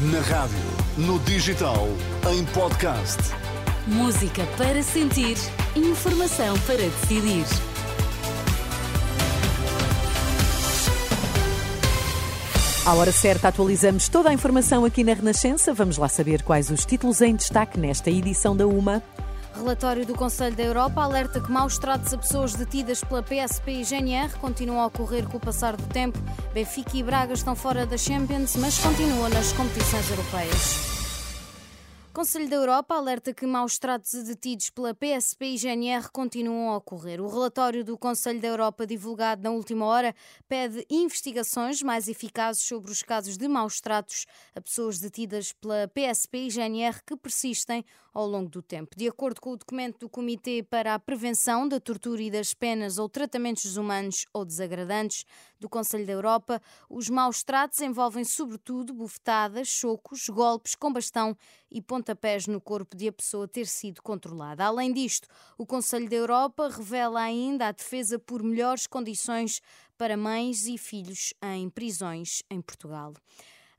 Na rádio, no digital, em podcast. Música para sentir, informação para decidir. À hora certa, atualizamos toda a informação aqui na Renascença. Vamos lá saber quais os títulos em destaque nesta edição da UMA. Relatório do Conselho da Europa alerta que maus tratos a pessoas detidas pela PSP e GNR continuam a ocorrer com o passar do tempo. Benfica e Braga estão fora da Champions, mas continuam nas competições europeias. Conselho da Europa alerta que maus tratos detidos pela PSP e GNR continuam a ocorrer. O relatório do Conselho da Europa, divulgado na última hora, pede investigações mais eficazes sobre os casos de maus tratos a pessoas detidas pela PSP e GNR que persistem ao longo do tempo. De acordo com o documento do Comitê para a Prevenção da Tortura e das Penas ou Tratamentos Humanos ou Desagradantes do Conselho da Europa, os maus tratos envolvem sobretudo bufetadas, chocos, golpes com bastão e pontapés no corpo de a pessoa ter sido controlada. Além disto, o Conselho da Europa revela ainda a defesa por melhores condições para mães e filhos em prisões em Portugal.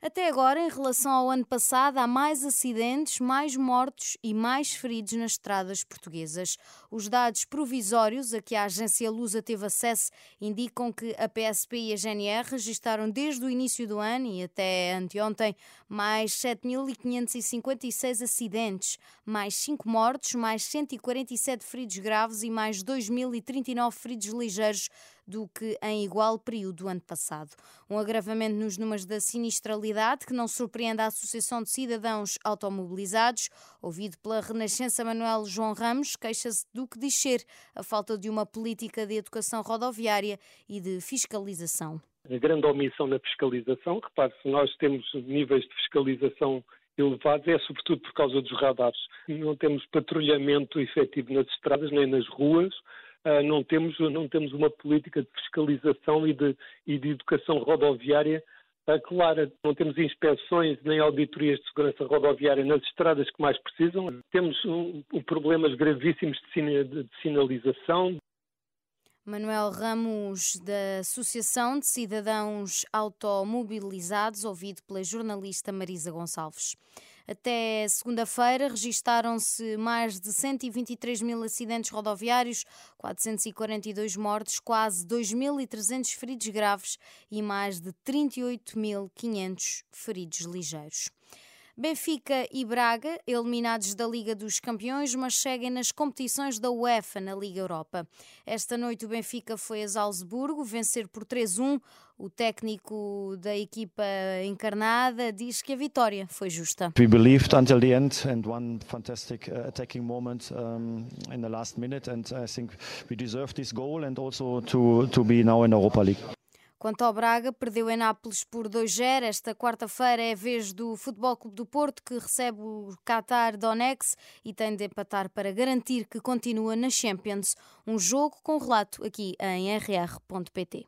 Até agora, em relação ao ano passado, há mais acidentes, mais mortos e mais feridos nas estradas portuguesas. Os dados provisórios a que a agência Lusa teve acesso indicam que a PSP e a GNR registaram desde o início do ano e até anteontem mais 7.556 acidentes, mais 5 mortos, mais 147 feridos graves e mais 2.039 feridos ligeiros do que em igual período do ano passado. Um agravamento nos números da sinistralidade que não surpreende a Associação de Cidadãos Automobilizados, ouvido pela Renascença Manuel João Ramos, queixa-se do que diz ser a falta de uma política de educação rodoviária e de fiscalização. A grande omissão na fiscalização, repare-se, nós temos níveis de fiscalização elevados, é sobretudo por causa dos radares. Não temos patrulhamento efetivo nas estradas nem nas ruas, uh, não, temos, não temos uma política de fiscalização e de, e de educação rodoviária uh, clara. Não temos inspeções nem auditorias de segurança rodoviária nas estradas que mais precisam. Temos um, um problemas gravíssimos de, de sinalização, Manuel Ramos, da Associação de Cidadãos Automobilizados, ouvido pela jornalista Marisa Gonçalves. Até segunda-feira registaram-se mais de 123 mil acidentes rodoviários, 442 mortes, quase 2.300 feridos graves e mais de 38.500 feridos ligeiros. Benfica e Braga, eliminados da Liga dos Campeões, mas seguem nas competições da UEFA na Liga Europa. Esta noite o Benfica foi a Salzburgo vencer por 3-1. O técnico da equipa encarnada diz que a vitória foi justa. We believed until the end and one fantastic uh, attacking moment um, in the last minute and I think we deserve this goal and also to to be now in Europa League. Quanto ao Braga, perdeu em Nápoles por 2-0. Esta quarta-feira é a vez do Futebol Clube do Porto, que recebe o Qatar Donex e tem de empatar para garantir que continua na Champions. Um jogo com relato aqui em rr.pt.